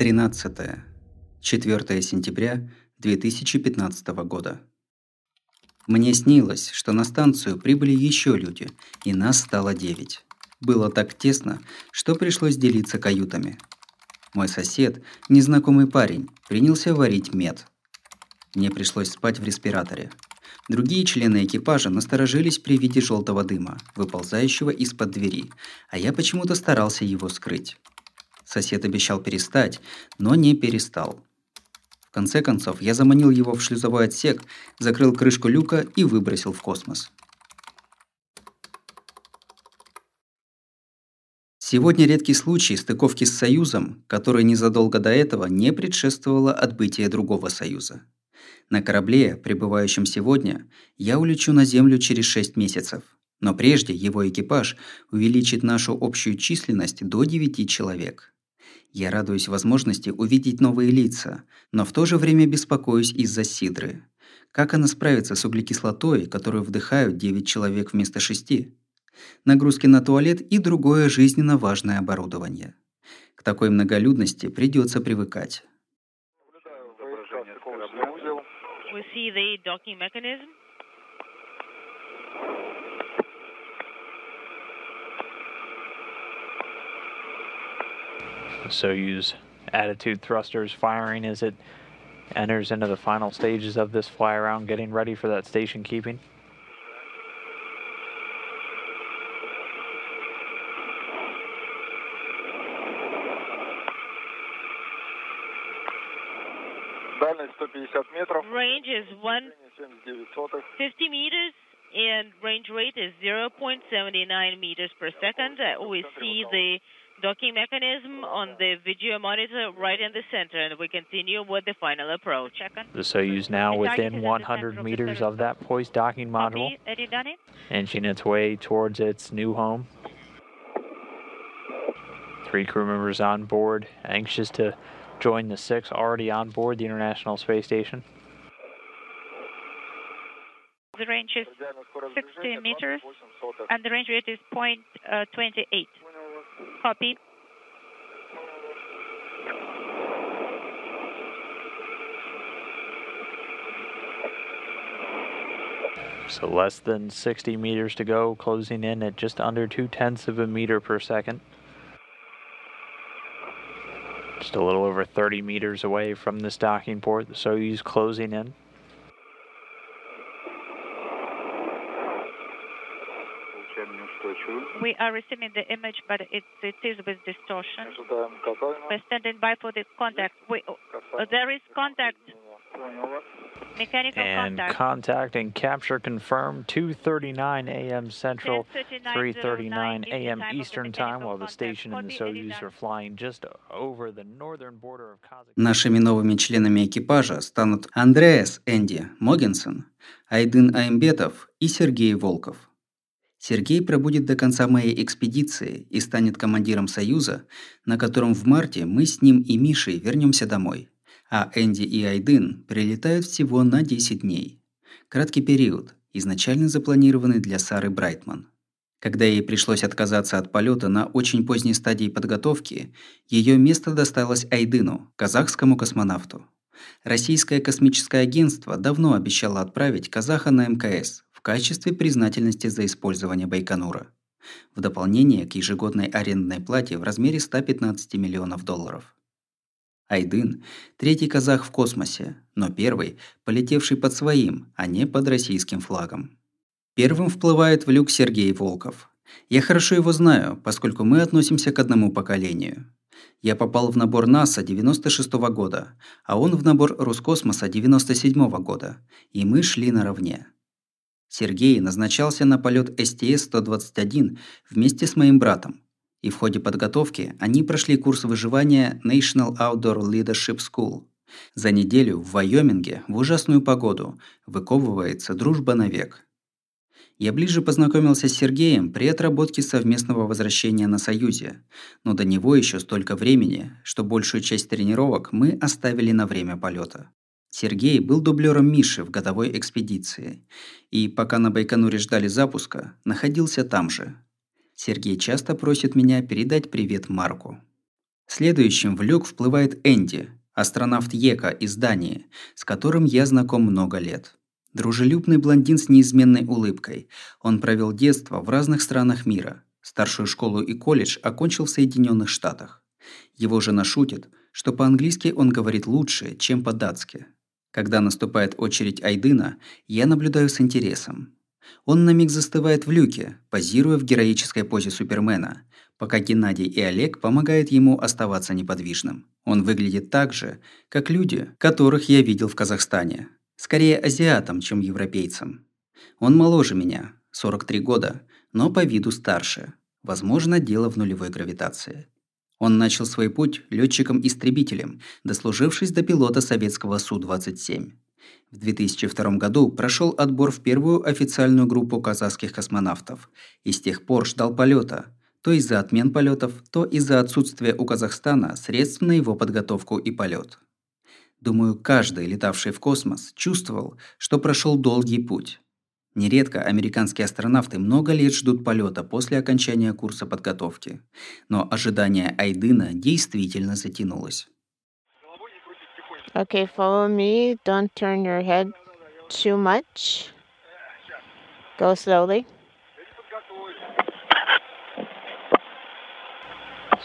13. 4 сентября 2015 года. Мне снилось, что на станцию прибыли еще люди, и нас стало девять. Было так тесно, что пришлось делиться каютами. Мой сосед, незнакомый парень, принялся варить мед. Мне пришлось спать в респираторе. Другие члены экипажа насторожились при виде желтого дыма, выползающего из-под двери, а я почему-то старался его скрыть. Сосед обещал перестать, но не перестал. В конце концов, я заманил его в шлюзовой отсек, закрыл крышку люка и выбросил в космос. Сегодня редкий случай стыковки с Союзом, который незадолго до этого не предшествовало отбытие другого Союза. На корабле, прибывающем сегодня, я улечу на Землю через 6 месяцев. Но прежде его экипаж увеличит нашу общую численность до 9 человек. Я радуюсь возможности увидеть новые лица, но в то же время беспокоюсь из-за Сидры. Как она справится с углекислотой, которую вдыхают 9 человек вместо 6? Нагрузки на туалет и другое жизненно важное оборудование. К такой многолюдности придется привыкать. We see the docking mechanism. Soyuz attitude thrusters firing as it enters into the final stages of this fly around, getting ready for that station keeping. Range is 1 50 meters and range rate is 0.79 meters per second. Uh, I always see the docking mechanism on the video monitor right in the center, and we continue with the final approach. The Soyuz now within 100 meters of that poised docking module, inching its way towards its new home. Three crew members on board, anxious to join the six already on board the International Space Station. The range is 60 meters, and the range rate is uh, 0.28. Copy. So less than 60 meters to go, closing in at just under two tenths of a meter per second. Just a little over 30 meters away from this docking port, the Soyuz closing in. We are receiving the image, but it, it is with distortion. Ожидаем касания. We're standing by for the contact. We, uh, Касание. there is contact, Понял вас. mechanical And contact. contact and capture confirmed 2:39 a.m. Central, 3:39 a.m. Eastern Time, while the station and the Soyuz are flying just over the northern border of Kazakhstan. Нашими новыми членами экипажа станут Андреас Энди Могенсон, Айдын Аймбетов и Сергей Волков. Сергей пробудет до конца моей экспедиции и станет командиром Союза, на котором в марте мы с ним и Мишей вернемся домой. А Энди и Айдын прилетают всего на 10 дней. Краткий период, изначально запланированный для Сары Брайтман. Когда ей пришлось отказаться от полета на очень поздней стадии подготовки, ее место досталось Айдыну, казахскому космонавту. Российское космическое агентство давно обещало отправить казаха на МКС в качестве признательности за использование Байконура. В дополнение к ежегодной арендной плате в размере 115 миллионов долларов. Айдын – третий казах в космосе, но первый, полетевший под своим, а не под российским флагом. Первым вплывает в люк Сергей Волков. Я хорошо его знаю, поскольку мы относимся к одному поколению. Я попал в набор НАСА 96 -го года, а он в набор Роскосмоса 97 -го года, и мы шли наравне. Сергей назначался на полет СТС-121 вместе с моим братом, и в ходе подготовки они прошли курс выживания National Outdoor Leadership School. За неделю в Вайоминге в ужасную погоду выковывается дружба навек. Я ближе познакомился с Сергеем при отработке совместного возвращения на Союзе, но до него еще столько времени, что большую часть тренировок мы оставили на время полета. Сергей был дублером Миши в годовой экспедиции, и пока на Байконуре ждали запуска, находился там же. Сергей часто просит меня передать привет Марку. Следующим в люк вплывает Энди, астронавт Ека из Дании, с которым я знаком много лет. Дружелюбный блондин с неизменной улыбкой. Он провел детство в разных странах мира. Старшую школу и колледж окончил в Соединенных Штатах. Его жена шутит, что по-английски он говорит лучше, чем по-датски. Когда наступает очередь Айдына, я наблюдаю с интересом. Он на миг застывает в люке, позируя в героической позе Супермена, пока Геннадий и Олег помогают ему оставаться неподвижным. Он выглядит так же, как люди, которых я видел в Казахстане. Скорее азиатом, чем европейцем. Он моложе меня, 43 года, но по виду старше. Возможно, дело в нулевой гравитации. Он начал свой путь летчиком-истребителем, дослужившись до пилота советского Су-27. В 2002 году прошел отбор в первую официальную группу казахских космонавтов и с тех пор ждал полета, то из-за отмен полетов, то из-за отсутствия у Казахстана средств на его подготовку и полет. Думаю, каждый, летавший в космос, чувствовал, что прошел долгий путь. Нередко американские астронавты много лет ждут полета после окончания курса подготовки, но ожидание Айдына действительно затянулось. Okay, follow me. Don't turn your head too much. Go slowly.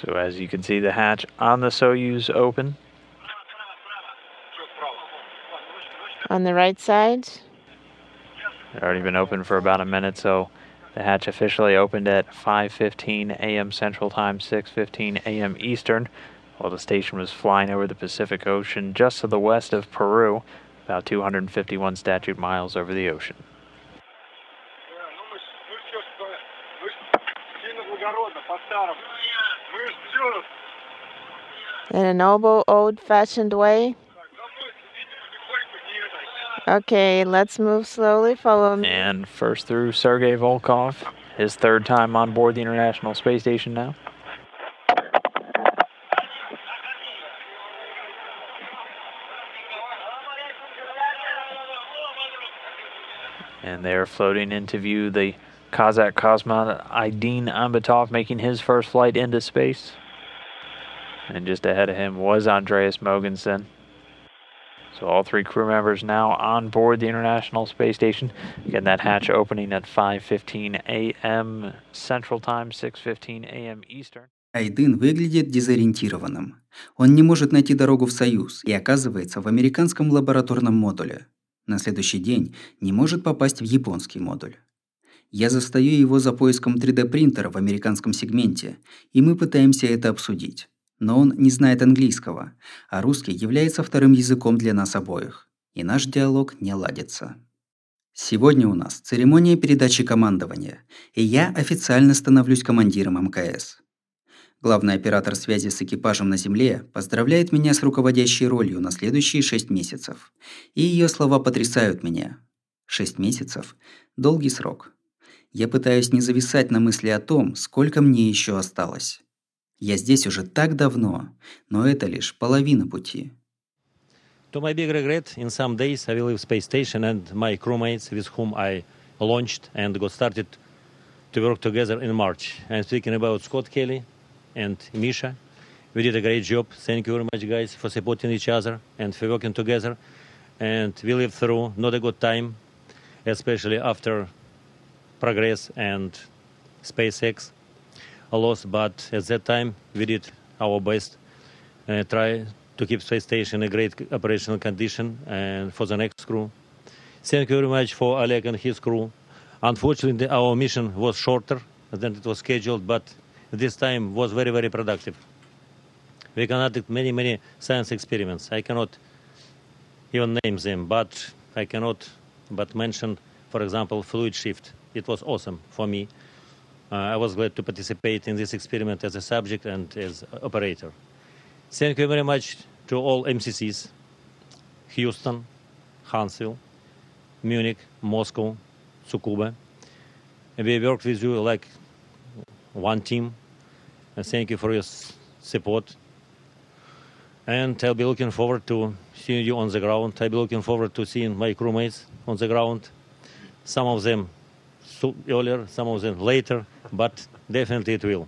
So as you can see, the hatch on the Soyuz open. On the right side. Already been open for about a minute, so the hatch officially opened at 5:15 a.m. Central Time, 6:15 a.m. Eastern, while the station was flying over the Pacific Ocean just to the west of Peru, about 251 statute miles over the ocean. In a noble, old-fashioned way. Okay, let's move slowly. Follow me. And first through Sergei Volkov, his third time on board the International Space Station now. And they're floating into view the Kazakh cosmonaut Aydin Ambatov making his first flight into space. And just ahead of him was Andreas Mogensen. So all three crew members now on board the International Space Station. Again, that hatch opening at 5:15 a.m. Central Time, 6:15 a.m. Eastern. Айдын выглядит дезориентированным. Он не может найти дорогу в Союз и оказывается в американском лабораторном модуле. На следующий день не может попасть в японский модуль. Я застаю его за поиском 3D-принтера в американском сегменте, и мы пытаемся это обсудить. Но он не знает английского, а русский является вторым языком для нас обоих, и наш диалог не ладится. Сегодня у нас церемония передачи командования, и я официально становлюсь командиром МКС. Главный оператор связи с экипажем на Земле поздравляет меня с руководящей ролью на следующие шесть месяцев. И ее слова потрясают меня. Шесть месяцев – долгий срок. Я пытаюсь не зависать на мысли о том, сколько мне еще осталось. Я здесь уже так давно, но это лишь половина пути. To my big regret, in some days I will leave space station and my crewmates with whom I launched and got started to work together in March. I'm speaking about Scott Kelly and Misha. We did a great job. Thank you very much, guys, for supporting each other and for working together. And we lived through not a good time, especially after Progress and SpaceX loss, but at that time we did our best, uh, try to keep space station in a great operational condition and for the next crew. Thank you very much for Oleg and his crew. Unfortunately, our mission was shorter than it was scheduled, but this time was very, very productive. We conducted many, many science experiments. I cannot even name them, but I cannot but mention, for example, fluid shift. It was awesome for me. Uh, I was glad to participate in this experiment as a subject and as operator. Thank you very much to all MCCs, Houston, Huntsville, Munich, Moscow, Tsukuba. We worked with you like one team. And thank you for your support. And I'll be looking forward to seeing you on the ground. I'll be looking forward to seeing my crewmates on the ground. Some of them earlier, some of them later, but definitely it will.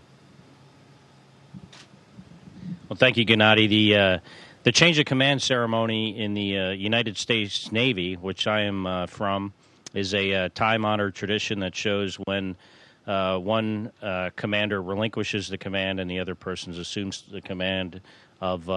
Well, thank you, Gennady. The uh, the change of command ceremony in the uh, United States Navy, which I am uh, from, is a uh, time honored tradition that shows when uh, one uh, commander relinquishes the command and the other person assumes the command of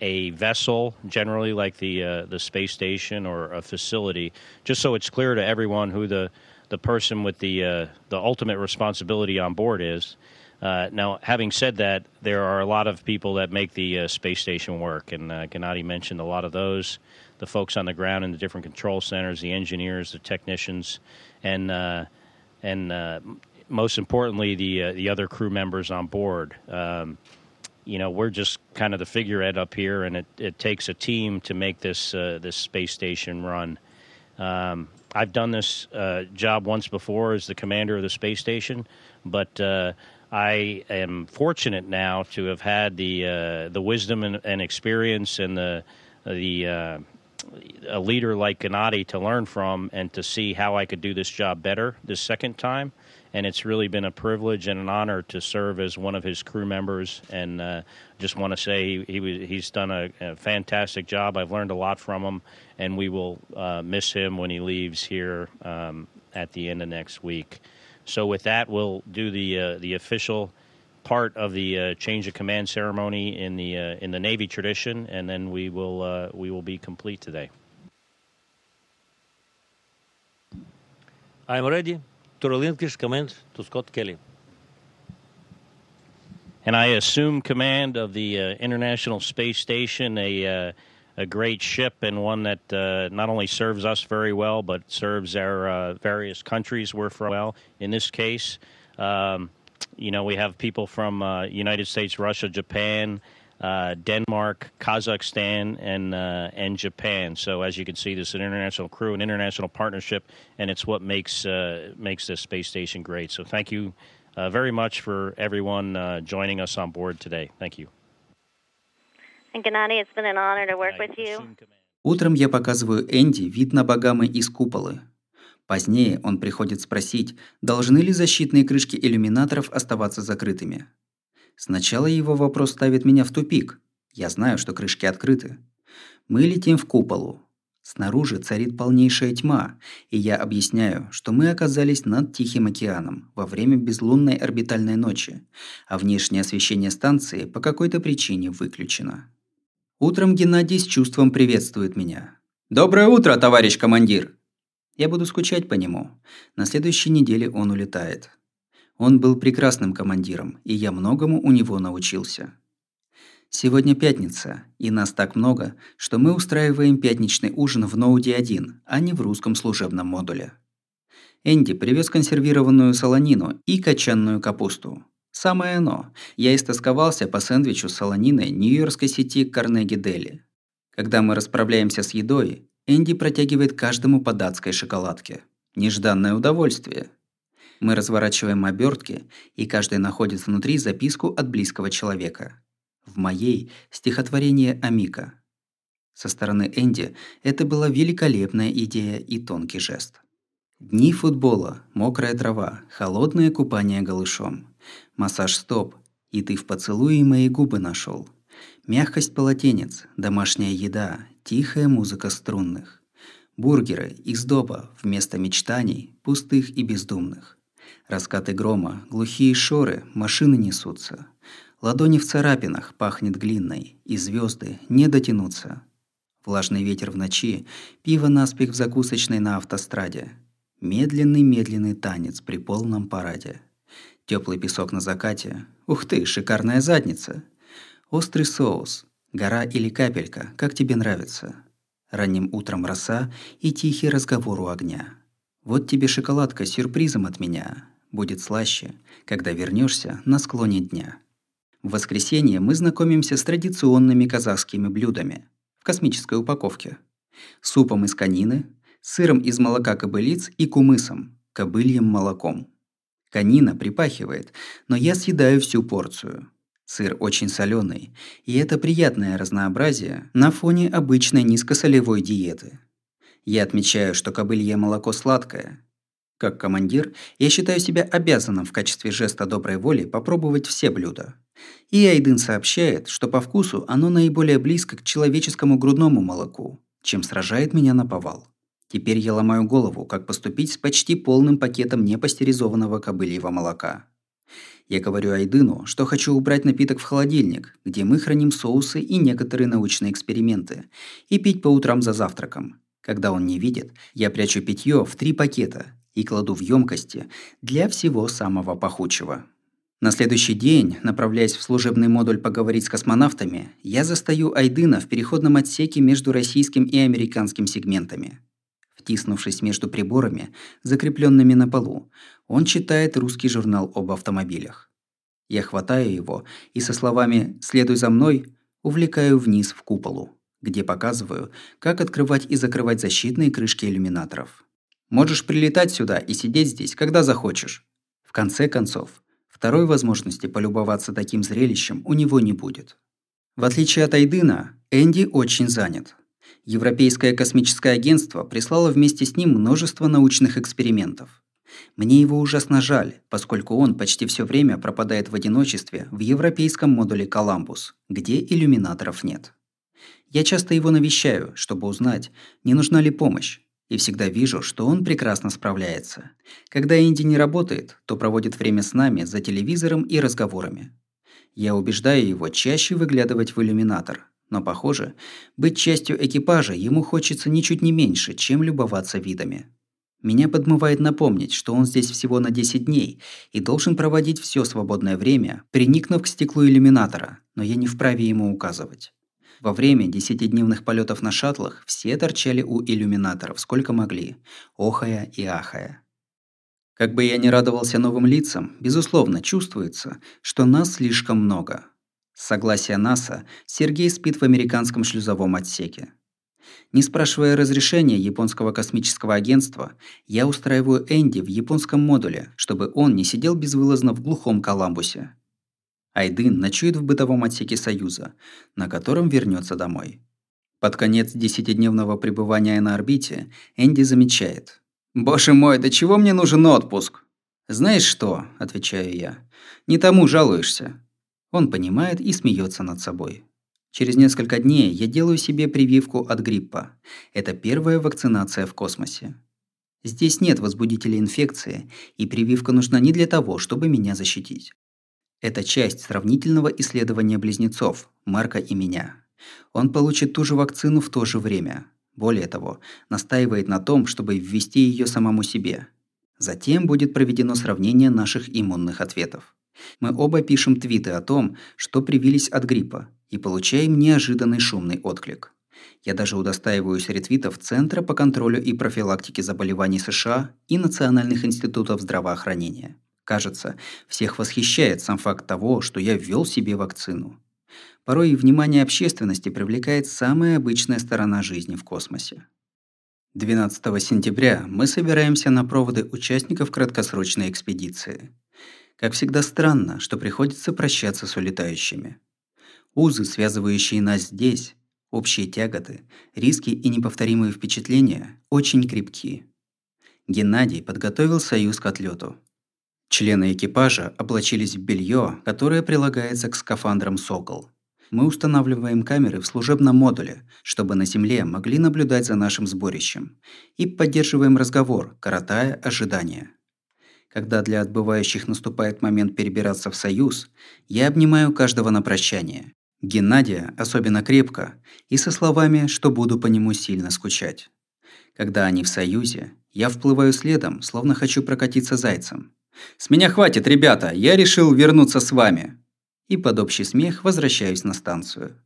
a vessel, generally like the the space station or a facility, just so it's clear to everyone who the the person with the the ultimate responsibility on board is. Uh, now, having said that, there are a lot of people that make the uh, space station work, and uh, Gennady mentioned a lot of those. The folks on the ground in the different control centers, the engineers, the technicians, and uh, and uh, most importantly, the uh, the other crew members on board. Um, you know, we're just kind of the figurehead up here, and it, it takes a team to make this this space station run. Um, I've done this job once before as the commander of the space station, but I am fortunate now to have had the uh, the wisdom and, and, experience and the the uh, a leader like Gennady to learn from and to see how I could do this job better this second time. And it's really been a privilege and an honor to serve as one of his crew members. And uh, just want to say he, he he's done a, a, fantastic job. I've learned a lot from him, and we will uh, miss him when he leaves here um, at the end of next week. So with that, we'll do the uh, the official part of the uh, change of command ceremony in the uh, in the Navy tradition, and then we will uh, we will be complete today. I'm ready to relinquish command to Scott Kelly. And I assume command of the uh, International Space Station, a uh, a great ship and one that uh, not only serves us very well, but serves our uh, various countries we're from well. In this case, um, you know, we have people from uh, United States, Russia, Japan, uh, Denmark, Kazakhstan, and uh, and Japan. So as you can see, this is an international crew, an international partnership, and it's what makes uh, makes this space station great. So thank you very much for everyone joining us on board today. Thank you. Gennady, it's been an honor to work with you. Утром я показываю Энди вид на Багамы из куполы. Позднее он приходит спросить, должны ли защитные крышки иллюминаторов оставаться закрытыми. Сначала его вопрос ставит меня в тупик. Я знаю, что крышки открыты. Мы летим в куполу. Снаружи царит полнейшая тьма, и я объясняю, что мы оказались над Тихим океаном во время безлунной орбитальной ночи, а внешнее освещение станции по какой-то причине выключено. Утром Геннадий с чувством приветствует меня. «Доброе утро, товарищ командир!» Я буду скучать по нему. На следующей неделе он улетает. Он был прекрасным командиром, и я многому у него научился. Сегодня пятница, и нас так много, что мы устраиваем пятничный ужин в Ноуде-1, а не в русском служебном модуле. Энди привез консервированную солонину и качанную капусту. Самое оно. Я истосковался по сэндвичу с солониной нью-йоркской сети Карнеги Дели. Когда мы расправляемся с едой, Энди протягивает каждому по датской шоколадке. Нежданное удовольствие. Мы разворачиваем обертки, и каждый находит внутри записку от близкого человека. В моей – стихотворение Амика. Со стороны Энди это была великолепная идея и тонкий жест. Дни футбола, мокрая трава, холодное купание голышом. Массаж стоп, и ты в поцелуе мои губы нашел. Мягкость полотенец, домашняя еда, тихая музыка струнных. Бургеры из доба вместо мечтаний, пустых и бездумных. Раскаты грома, глухие шоры, машины несутся. Ладони в царапинах пахнет глиной, и звезды не дотянутся. Влажный ветер в ночи, пиво наспех в закусочной на автостраде. Медленный-медленный танец при полном параде. Теплый песок на закате. Ух ты, шикарная задница. Острый соус. Гора или капелька, как тебе нравится. Ранним утром роса и тихий разговор у огня. Вот тебе шоколадка с сюрпризом от меня. Будет слаще, когда вернешься на склоне дня. В воскресенье мы знакомимся с традиционными казахскими блюдами в космической упаковке. Супом из конины, сыром из молока кобылиц и кумысом, кобыльем молоком. Конина припахивает, но я съедаю всю порцию. Сыр очень соленый, и это приятное разнообразие на фоне обычной низкосолевой диеты. Я отмечаю, что кобылье молоко сладкое. Как командир, я считаю себя обязанным в качестве жеста доброй воли попробовать все блюда. И Айдын сообщает, что по вкусу оно наиболее близко к человеческому грудному молоку, чем сражает меня на повал. Теперь я ломаю голову, как поступить с почти полным пакетом непастеризованного кобыльего молока. Я говорю Айдыну, что хочу убрать напиток в холодильник, где мы храним соусы и некоторые научные эксперименты, и пить по утрам за завтраком. Когда он не видит, я прячу питье в три пакета и кладу в емкости для всего самого пахучего. На следующий день, направляясь в служебный модуль поговорить с космонавтами, я застаю Айдына в переходном отсеке между российским и американским сегментами. Втиснувшись между приборами, закрепленными на полу, он читает русский журнал об автомобилях. Я хватаю его и со словами «следуй за мной» увлекаю вниз в куполу, где показываю, как открывать и закрывать защитные крышки иллюминаторов. Можешь прилетать сюда и сидеть здесь, когда захочешь. В конце концов, второй возможности полюбоваться таким зрелищем у него не будет. В отличие от Айдына, Энди очень занят. Европейское космическое агентство прислало вместе с ним множество научных экспериментов. Мне его ужасно жаль, поскольку он почти все время пропадает в одиночестве в европейском модуле «Коламбус», где иллюминаторов нет. Я часто его навещаю, чтобы узнать, не нужна ли помощь, и всегда вижу, что он прекрасно справляется. Когда Инди не работает, то проводит время с нами за телевизором и разговорами. Я убеждаю его чаще выглядывать в иллюминатор, но, похоже, быть частью экипажа ему хочется ничуть не меньше, чем любоваться видами. Меня подмывает напомнить, что он здесь всего на 10 дней и должен проводить все свободное время, приникнув к стеклу иллюминатора, но я не вправе ему указывать. Во время десятидневных полетов на шаттлах все торчали у иллюминаторов сколько могли, охая и ахая. Как бы я ни радовался новым лицам, безусловно, чувствуется, что нас слишком много – с согласия НАСА Сергей спит в американском шлюзовом отсеке. Не спрашивая разрешения японского космического агентства, я устраиваю Энди в японском модуле, чтобы он не сидел безвылазно в глухом Коламбусе. Айдын ночует в бытовом отсеке Союза, на котором вернется домой. Под конец десятидневного пребывания на орбите Энди замечает. «Боже мой, до чего мне нужен отпуск?» «Знаешь что?» – отвечаю я. «Не тому жалуешься. Он понимает и смеется над собой. Через несколько дней я делаю себе прививку от гриппа. Это первая вакцинация в космосе. Здесь нет возбудителей инфекции, и прививка нужна не для того, чтобы меня защитить. Это часть сравнительного исследования близнецов, Марка и меня. Он получит ту же вакцину в то же время. Более того, настаивает на том, чтобы ввести ее самому себе. Затем будет проведено сравнение наших иммунных ответов. Мы оба пишем твиты о том, что привились от гриппа, и получаем неожиданный шумный отклик. Я даже удостаиваюсь ретвитов Центра по контролю и профилактике заболеваний США и Национальных институтов здравоохранения. Кажется, всех восхищает сам факт того, что я ввел себе вакцину. Порой внимание общественности привлекает самая обычная сторона жизни в космосе. 12 сентября мы собираемся на проводы участников краткосрочной экспедиции. Как всегда странно, что приходится прощаться с улетающими. Узы, связывающие нас здесь, общие тяготы, риски и неповторимые впечатления очень крепки. Геннадий подготовил союз к отлету. Члены экипажа облачились в белье, которое прилагается к скафандрам «Сокол». Мы устанавливаем камеры в служебном модуле, чтобы на Земле могли наблюдать за нашим сборищем, и поддерживаем разговор, коротая ожидания. Когда для отбывающих наступает момент перебираться в союз, я обнимаю каждого на прощание. Геннадия особенно крепко и со словами, что буду по нему сильно скучать. Когда они в союзе, я вплываю следом, словно хочу прокатиться зайцем. «С меня хватит, ребята! Я решил вернуться с вами!» И под общий смех возвращаюсь на станцию.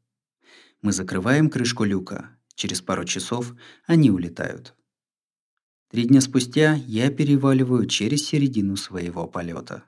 Мы закрываем крышку люка. Через пару часов они улетают. Три дня спустя я переваливаю через середину своего полета.